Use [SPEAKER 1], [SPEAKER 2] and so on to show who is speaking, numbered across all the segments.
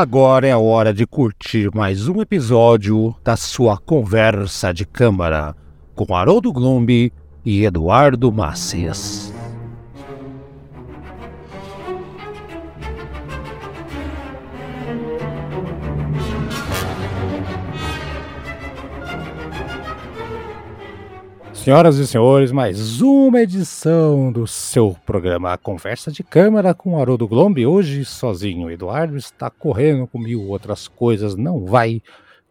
[SPEAKER 1] Agora é a hora de curtir mais um episódio da sua conversa de câmara com Haroldo Glombi e Eduardo Macias. Senhoras e senhores, mais uma edição do seu programa Conversa de Câmara com Haroldo Glombi. Hoje sozinho, Eduardo está correndo com mil outras coisas, não vai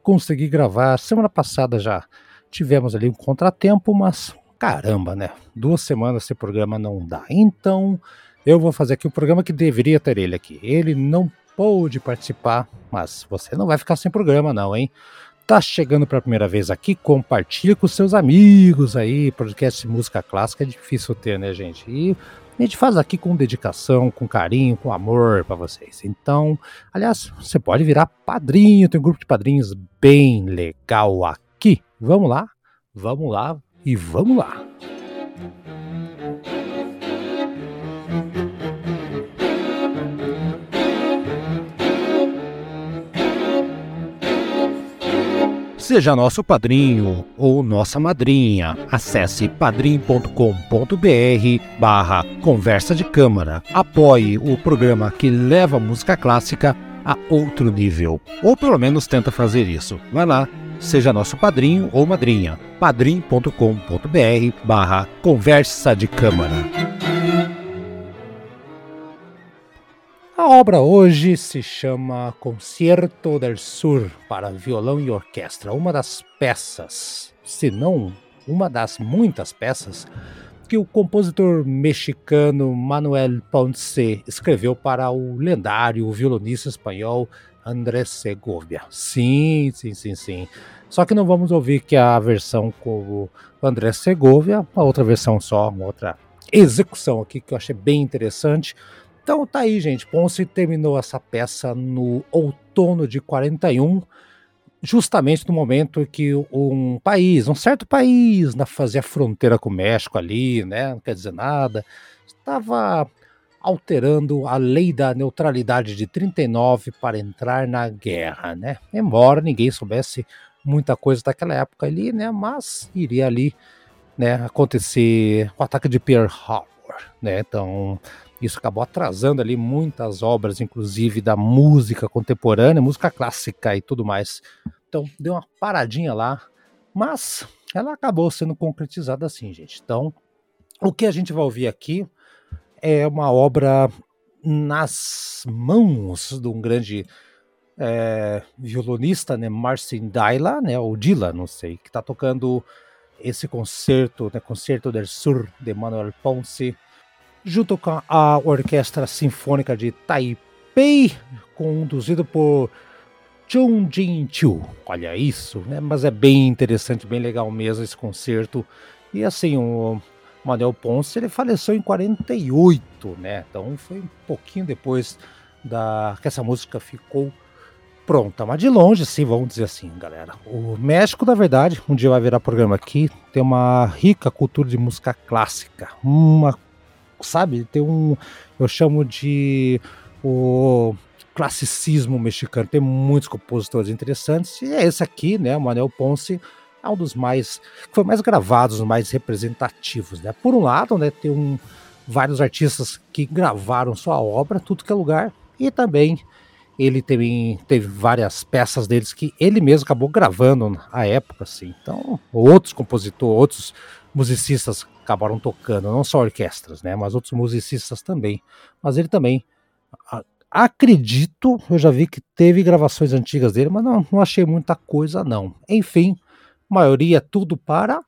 [SPEAKER 1] conseguir gravar. Semana passada já tivemos ali um contratempo, mas caramba, né? Duas semanas esse programa não dá. Então eu vou fazer aqui o programa que deveria ter ele aqui. Ele não pôde participar, mas você não vai ficar sem programa, não, hein? Tá chegando pela primeira vez aqui, compartilha com seus amigos aí. Podcast de música clássica é difícil ter, né, gente? E a gente faz aqui com dedicação, com carinho, com amor para vocês. Então, aliás, você pode virar padrinho, tem um grupo de padrinhos bem legal aqui. Vamos lá, vamos lá e vamos lá. Seja nosso padrinho ou nossa madrinha. Acesse padrim.com.br barra conversa de câmara. Apoie o programa que leva a música clássica a outro nível. Ou pelo menos tenta fazer isso. Vai lá, seja nosso padrinho ou madrinha. padrim.com.br barra conversa de câmara. A obra hoje se chama Concerto del Sur para violão e orquestra, uma das peças, se não uma das muitas peças que o compositor mexicano Manuel Ponce escreveu para o lendário violonista espanhol André Segovia. Sim, sim, sim, sim. Só que não vamos ouvir que a versão com o André Segovia, a outra versão só, uma outra execução aqui que eu achei bem interessante então tá aí, gente. Ponce terminou essa peça no outono de 41, justamente no momento que um país, um certo país, na fazia fronteira com o México ali, né? Não quer dizer nada, estava alterando a lei da neutralidade de 39 para entrar na guerra, né? Embora ninguém soubesse muita coisa daquela época ali, né? Mas iria ali, né, acontecer o ataque de Pearl Harbor, né? Então, isso acabou atrasando ali muitas obras, inclusive da música contemporânea, música clássica e tudo mais. Então deu uma paradinha lá, mas ela acabou sendo concretizada assim, gente. Então, o que a gente vai ouvir aqui é uma obra nas mãos de um grande é, violonista, né, Marcin Daila, né, ou Dila, não sei, que está tocando esse concerto, né, Concerto del Sur de Manuel Ponce, junto com a Orquestra Sinfônica de Taipei, conduzido por Chung Jin Chu. Olha isso, né? Mas é bem interessante, bem legal mesmo esse concerto. E assim, o Manuel Ponce ele faleceu em 48, né? Então foi um pouquinho depois da que essa música ficou pronta, mas de longe, sim, vamos dizer assim, galera. O México, na verdade, um dia vai virar programa aqui, tem uma rica cultura de música clássica, uma sabe? Tem um, eu chamo de o classicismo mexicano. Tem muitos compositores interessantes e é esse aqui, né? O Manuel Ponce é um dos mais que foi mais gravados, mais representativos, né? Por um lado, né, tem um, vários artistas que gravaram sua obra, tudo que é lugar, e também ele também teve várias peças deles que ele mesmo acabou gravando à época, assim. Então, outros compositores, outros musicistas acabaram tocando, não só orquestras, né, mas outros musicistas também. Mas ele também, acredito, eu já vi que teve gravações antigas dele, mas não, não achei muita coisa não. Enfim, maioria tudo para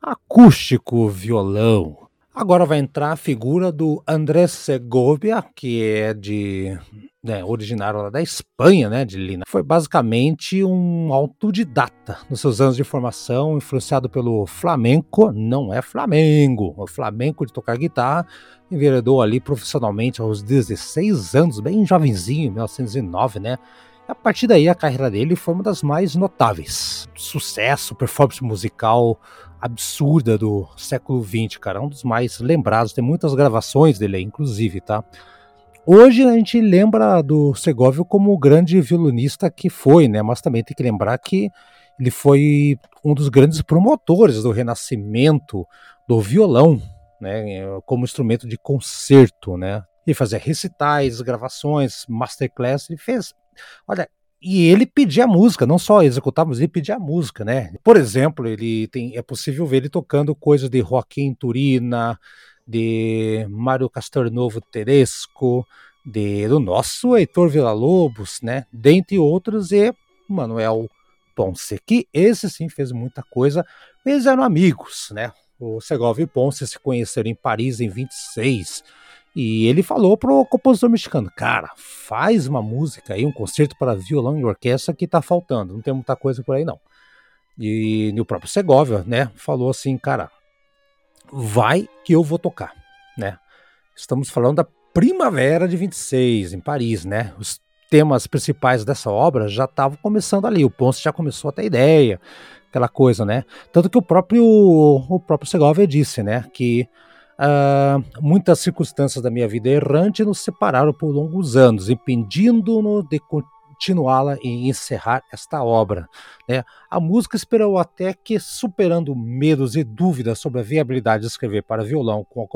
[SPEAKER 1] acústico, violão. Agora vai entrar a figura do André Segovia, que é de né, originário da Espanha, né, de Lina, foi basicamente um autodidata nos seus anos de formação, influenciado pelo flamenco, não é Flamengo, o flamenco de tocar guitarra, enveredou ali profissionalmente aos 16 anos, bem jovenzinho, 1909, né, a partir daí a carreira dele foi uma das mais notáveis. Sucesso, performance musical absurda do século XX, cara, um dos mais lembrados, tem muitas gravações dele aí, inclusive, tá? Hoje a gente lembra do Segovia como o grande violonista que foi, né? Mas também tem que lembrar que ele foi um dos grandes promotores do renascimento do violão, né? Como instrumento de concerto, né? Ele fazia recitais, gravações, masterclass, ele fez. Olha, e ele pedia música, não só executava, mas ele pedia música, né? Por exemplo, ele tem, é possível ver ele tocando coisas de Joaquim Turina, de Mário Castelnovo Tedesco, de, do nosso Heitor Villa-Lobos, né? Dentre outros, e Manuel Ponce, que esse sim fez muita coisa. Eles eram amigos, né? O Segovia e Ponce se conheceram em Paris em 26 e ele falou pro compositor mexicano, cara, faz uma música aí, um concerto para violão e orquestra que tá faltando, não tem muita coisa por aí não. E, o próprio Segovia, né, falou assim, cara, vai que eu vou tocar, né? Estamos falando da primavera de 26 em Paris, né? Os temas principais dessa obra já estavam começando ali, o Ponce já começou a ter ideia, aquela coisa, né? Tanto que o próprio o próprio Segovia disse, né, que Uh, muitas circunstâncias da minha vida errante nos separaram por longos anos, impedindo-nos de continuá-la e encerrar esta obra. Né? A música esperou até que, superando medos e dúvidas sobre a viabilidade de escrever para violão com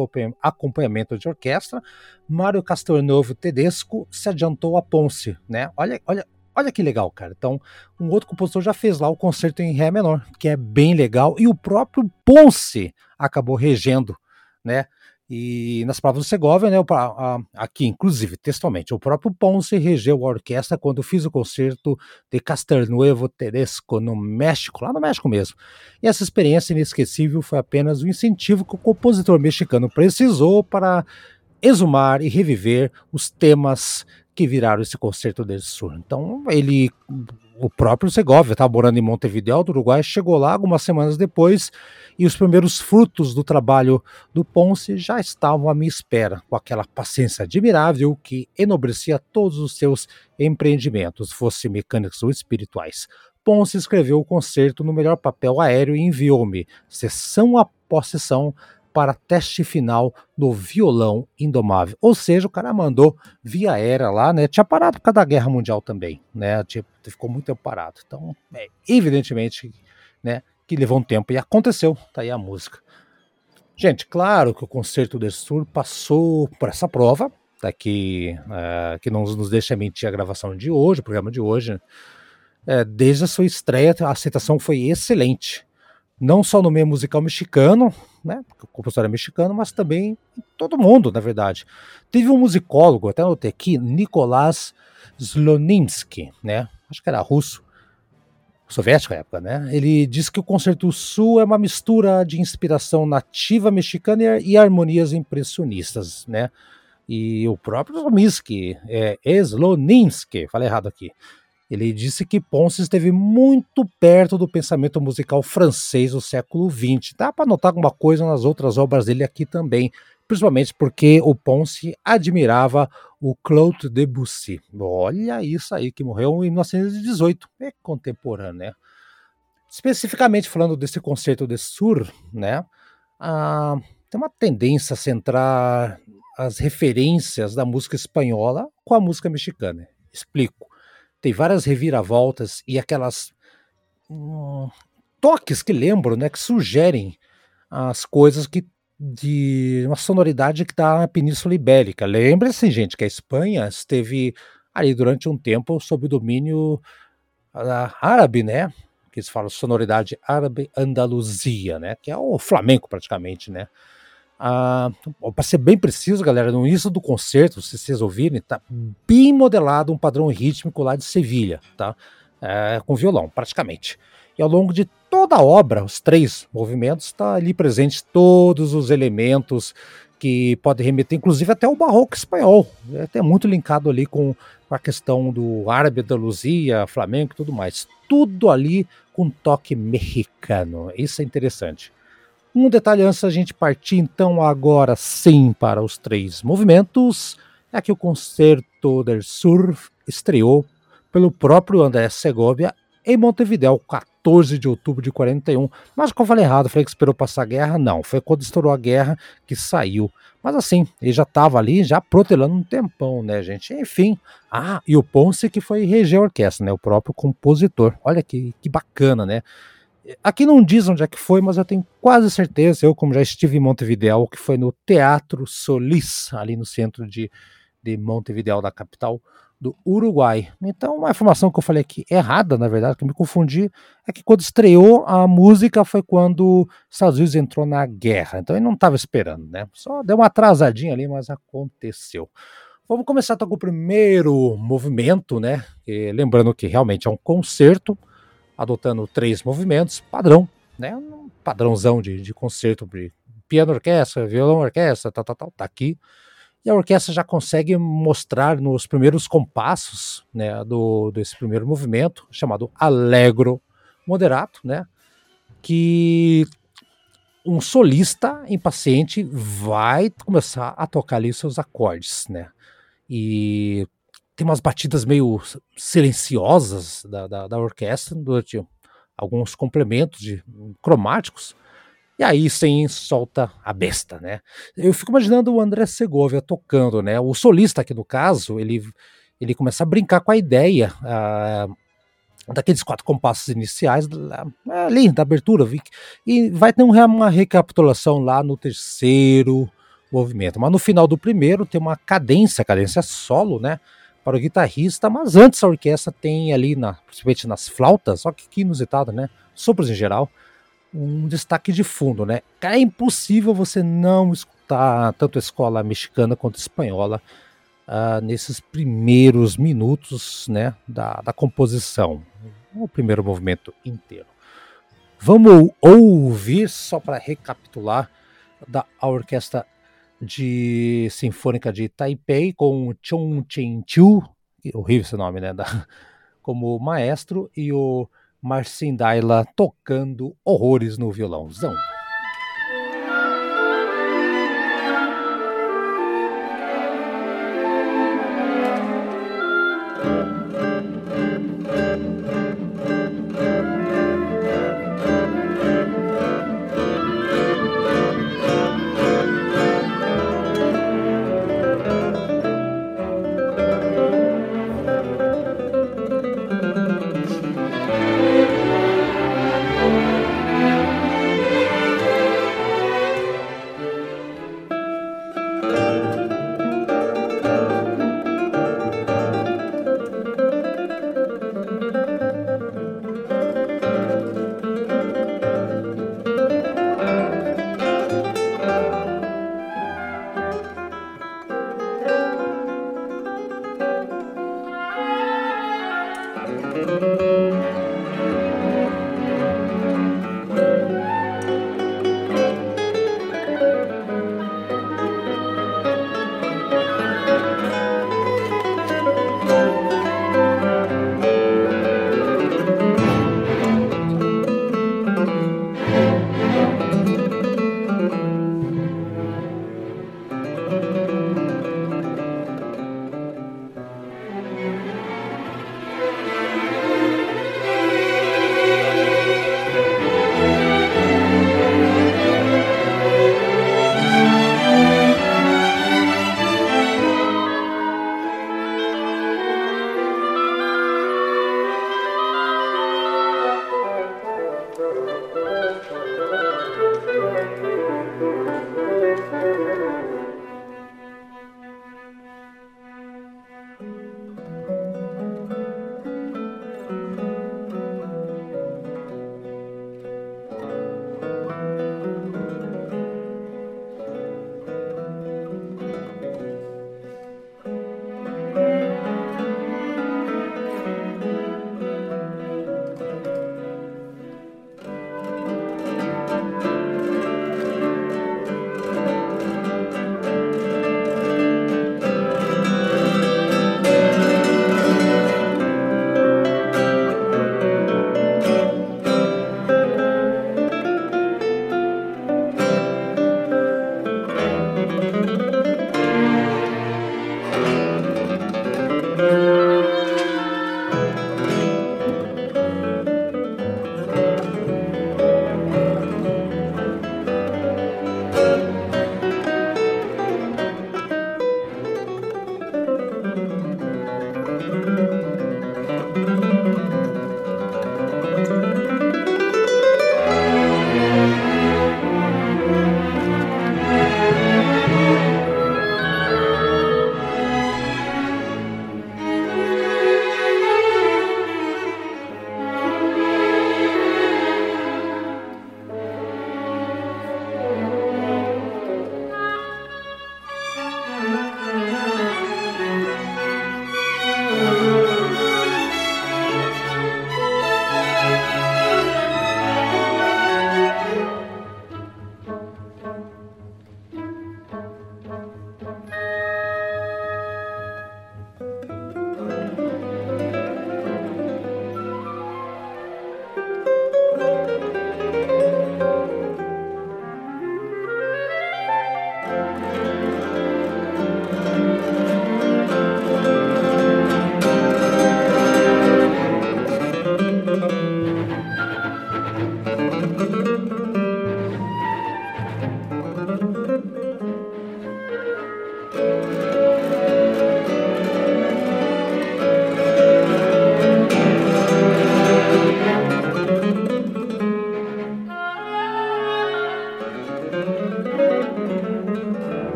[SPEAKER 1] acompanhamento de orquestra, Mário Castelnuovo Tedesco se adiantou a Ponce. Né? Olha, olha, Olha que legal, cara. Então, um outro compositor já fez lá o concerto em Ré menor, que é bem legal, e o próprio Ponce acabou regendo né? E nas provas do Segovia, né, aqui, inclusive, textualmente, o próprio Ponce regeu a orquestra quando fiz o concerto de Castelnuevo Tedesco no México, lá no México mesmo. E essa experiência inesquecível foi apenas o incentivo que o compositor mexicano precisou para exumar e reviver os temas que viraram esse concerto del Sur. Então, ele, o próprio Segovia, estava morando em Montevideo, do Uruguai, chegou lá algumas semanas depois e os primeiros frutos do trabalho do Ponce já estavam à minha espera, com aquela paciência admirável que enobrecia todos os seus empreendimentos, fossem mecânicos ou espirituais. Ponce escreveu o concerto no melhor papel aéreo e enviou-me, sessão após sessão, para teste final do violão indomável. Ou seja, o cara mandou via aérea lá, né? Tinha parado por causa da Guerra Mundial também, né? Tinha, ficou muito tempo parado. Então, é, evidentemente, né, que levou um tempo e aconteceu. Tá aí a música. Gente, claro que o Concerto do Sur passou por essa prova, tá aqui, é, que não nos deixa mentir a gravação de hoje, o programa de hoje. É, desde a sua estreia, a aceitação foi excelente não só no meio musical mexicano, né, porque o compositor é mexicano, mas também todo mundo, na verdade. Teve um musicólogo, até notei aqui, Nikolás Sloninsky, né, acho que era russo, soviético na época, né, ele disse que o Concerto Sul é uma mistura de inspiração nativa mexicana e harmonias impressionistas, né, e o próprio Sloninsky, é Sloninsky, falei errado aqui, ele disse que Ponce esteve muito perto do pensamento musical francês do século XX. Dá para notar alguma coisa nas outras obras dele aqui também, principalmente porque o Ponce admirava o Claude Debussy. Olha isso aí, que morreu em 1918, é contemporâneo, né? Especificamente falando desse concerto de Sur, né? Ah, tem uma tendência a centrar as referências da música espanhola com a música mexicana. Explico tem várias reviravoltas e aquelas hum, toques que lembram, né, que sugerem as coisas que de uma sonoridade que está na Península Ibérica. Lembre-se, gente, que a Espanha esteve ali durante um tempo sob o domínio uh, árabe, né? Que eles falam sonoridade árabe Andaluzia, né? Que é o flamenco praticamente, né? Ah, para ser bem preciso, galera, no início do concerto, se vocês ouvirem, tá bem modelado um padrão rítmico lá de Sevilha, tá? É, com violão, praticamente. E ao longo de toda a obra, os três movimentos, está ali presentes todos os elementos que podem remeter, inclusive até o barroco espanhol. É até muito linkado ali com a questão do árabe, da Luzia, flamenco e tudo mais. Tudo ali com toque mexicano. Isso é interessante. Um detalhe antes da gente partir, então, agora sim para os três movimentos, é que o Concerto del Sur estreou pelo próprio André Segovia em Montevideo, 14 de outubro de 41. Mas que eu falei errado, falei que esperou passar a guerra, não. Foi quando estourou a guerra que saiu. Mas assim, ele já estava ali, já protelando um tempão, né, gente? Enfim. Ah, e o Ponce que foi reger a orquestra, né? O próprio compositor. Olha que, que bacana, né? Aqui não diz onde é que foi, mas eu tenho quase certeza, eu como já estive em Montevideo, que foi no Teatro Solis, ali no centro de, de Montevideo, da capital do Uruguai. Então, uma informação que eu falei aqui errada, na verdade, que eu me confundi, é que quando estreou a música foi quando os Estados Unidos entrou na guerra. Então ele não estava esperando, né? Só deu uma atrasadinha ali, mas aconteceu. Vamos começar então, com o primeiro movimento, né? E, lembrando que realmente é um concerto, adotando três movimentos, padrão, né? Um padrãozão de, de concerto de piano orquestra, violão orquestra, tal, tal, tal, tá aqui. E a orquestra já consegue mostrar nos primeiros compassos né, do, desse primeiro movimento, chamado Allegro Moderato, né, que um solista impaciente vai começar a tocar ali seus acordes, né? E tem umas batidas meio silenciosas da, da, da orquestra durante alguns complementos de cromáticos e aí sim solta a besta, né? Eu fico imaginando o André Segovia tocando, né? O solista aqui no caso, ele, ele começa a brincar com a ideia uh, daqueles quatro compassos iniciais ali da abertura, e vai ter uma recapitulação lá no terceiro movimento. Mas no final do primeiro tem uma cadência, cadência solo, né? Para o guitarrista, mas antes a orquestra tem ali, na, principalmente nas flautas, só que, que inusitado, né? Sopros em geral um destaque de fundo, né? É impossível você não escutar tanto a escola mexicana quanto espanhola uh, nesses primeiros minutos, né, da, da composição, o primeiro movimento inteiro. Vamos ouvir só para recapitular da orquestra de sinfônica de Taipei com Chong Chen Chiu, horrível esse nome, né, da, como maestro e o Marcin Daila tocando horrores no violãozão.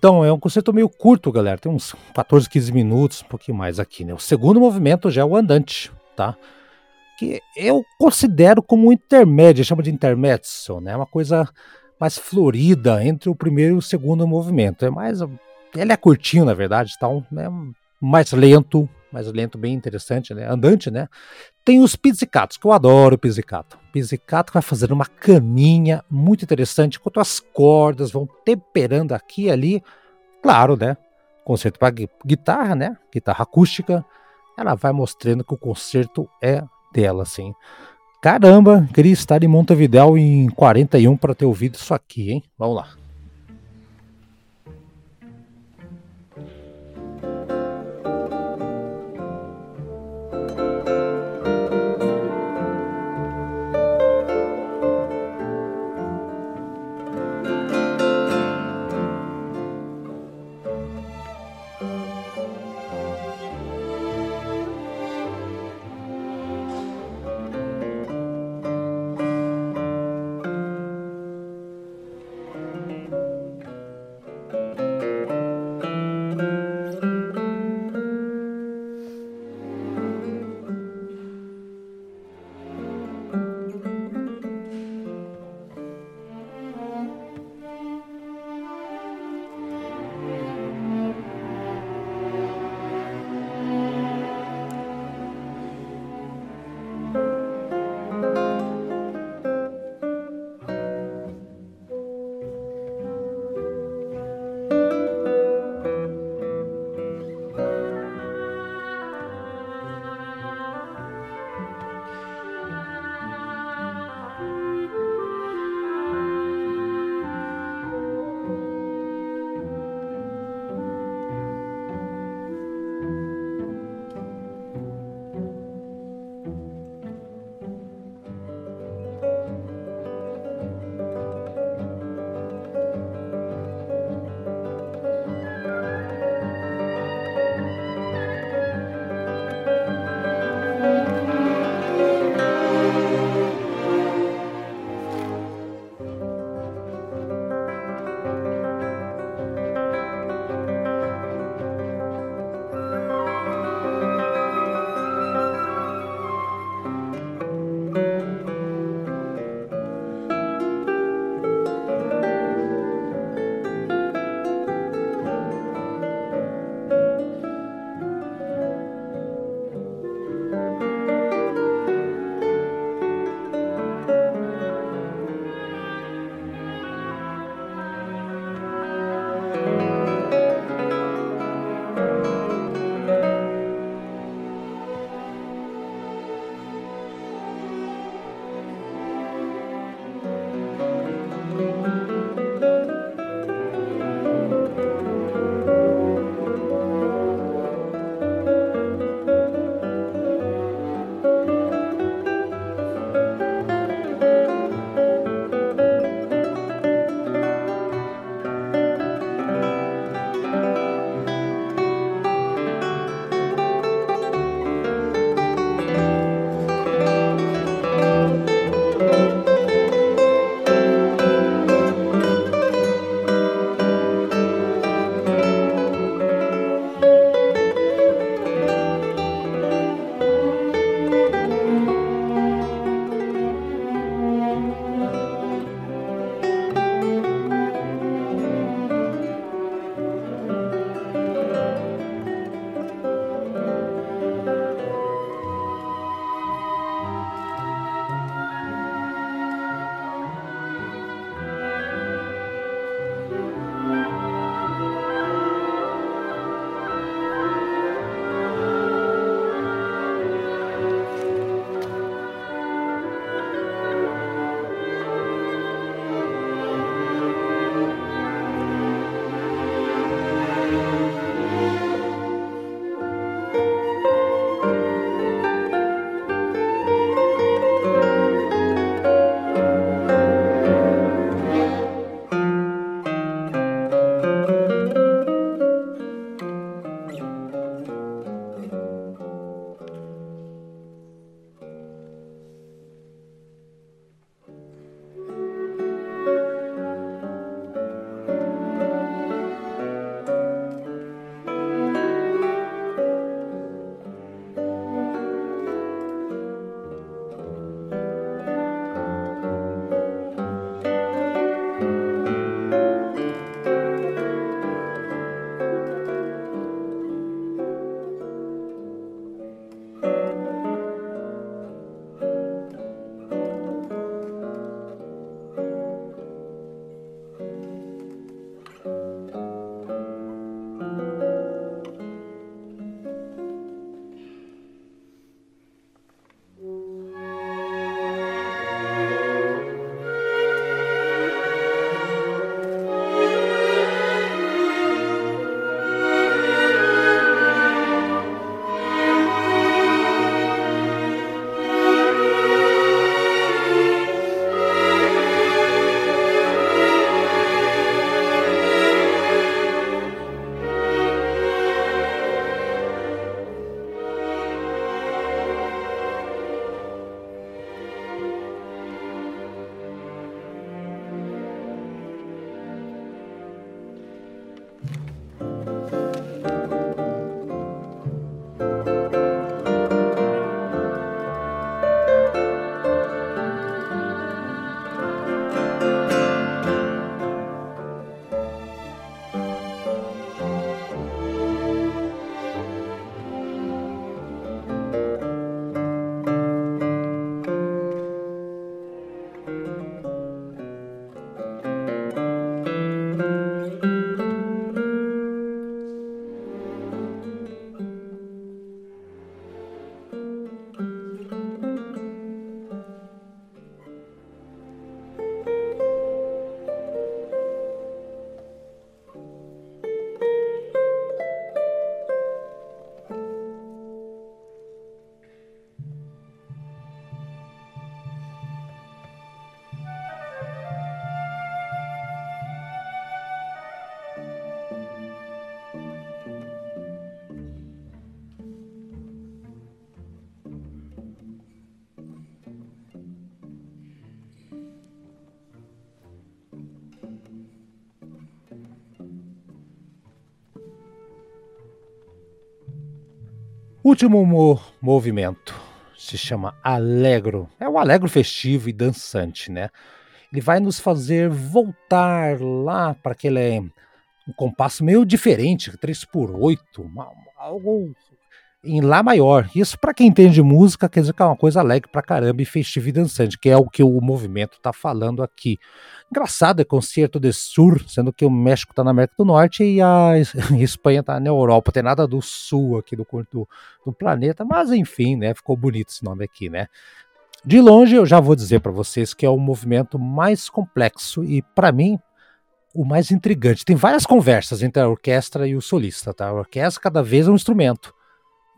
[SPEAKER 1] Diretão, é um concerto meio curto, galera. Tem uns 14, 15 minutos, um pouquinho mais aqui, né? O segundo movimento já é o andante, tá? Que eu considero como um intermédio, chama de intermezzo, né? Uma coisa mais florida entre o primeiro e o segundo movimento. É mais. Ele é curtinho, na verdade, tá? É mais lento, mais lento, bem interessante, né? Andante, né? Tem os pizzicatos, que eu adoro pizzicato. Pizzicato vai fazendo uma caminha muito interessante, enquanto as cordas vão temperando aqui e ali. Claro, né? Concerto para guitarra, né? Guitarra acústica. Ela vai mostrando que o concerto é dela, assim. Caramba, queria estar em Montevidéu em 41 para ter ouvido isso aqui, hein? Vamos lá. Último mo movimento se chama Alegro. É o alegro festivo e dançante, né? Ele vai nos fazer voltar lá para aquele um compasso meio diferente, 3 por 8, algo em Lá maior. Isso, para quem entende música, quer dizer que é uma coisa alegre pra caramba e festiva e dançante, que é o que o movimento está falando aqui. Engraçado, é concerto de sur, sendo que o México está na América do Norte e a Espanha está na Europa. Tem nada do sul aqui do, do, do planeta, mas enfim, né? Ficou bonito esse nome aqui, né? De longe, eu já vou dizer para vocês que é o movimento mais complexo e, para mim, o mais intrigante. Tem várias conversas entre a orquestra e o solista, tá? A orquestra cada vez é um instrumento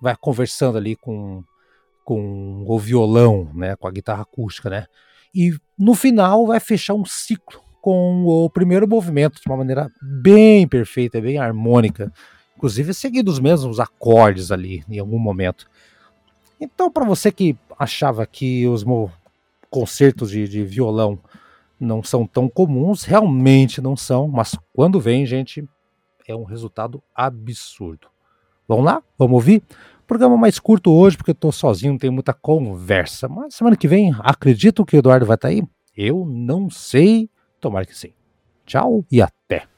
[SPEAKER 1] vai conversando ali com, com o violão, né, com a guitarra acústica, né? E no final vai fechar um ciclo com o primeiro movimento de uma maneira bem perfeita, bem harmônica, inclusive seguindo os mesmos acordes ali em algum momento. Então, para você que achava que os concertos de, de violão não são tão comuns, realmente não são, mas quando vem, gente, é um resultado absurdo. Vamos lá? Vamos ouvir? Programa mais curto hoje, porque eu tô sozinho, não tem muita conversa. Mas semana que vem, acredito que o Eduardo vai estar tá aí? Eu não sei. Tomara que sim. Tchau e até.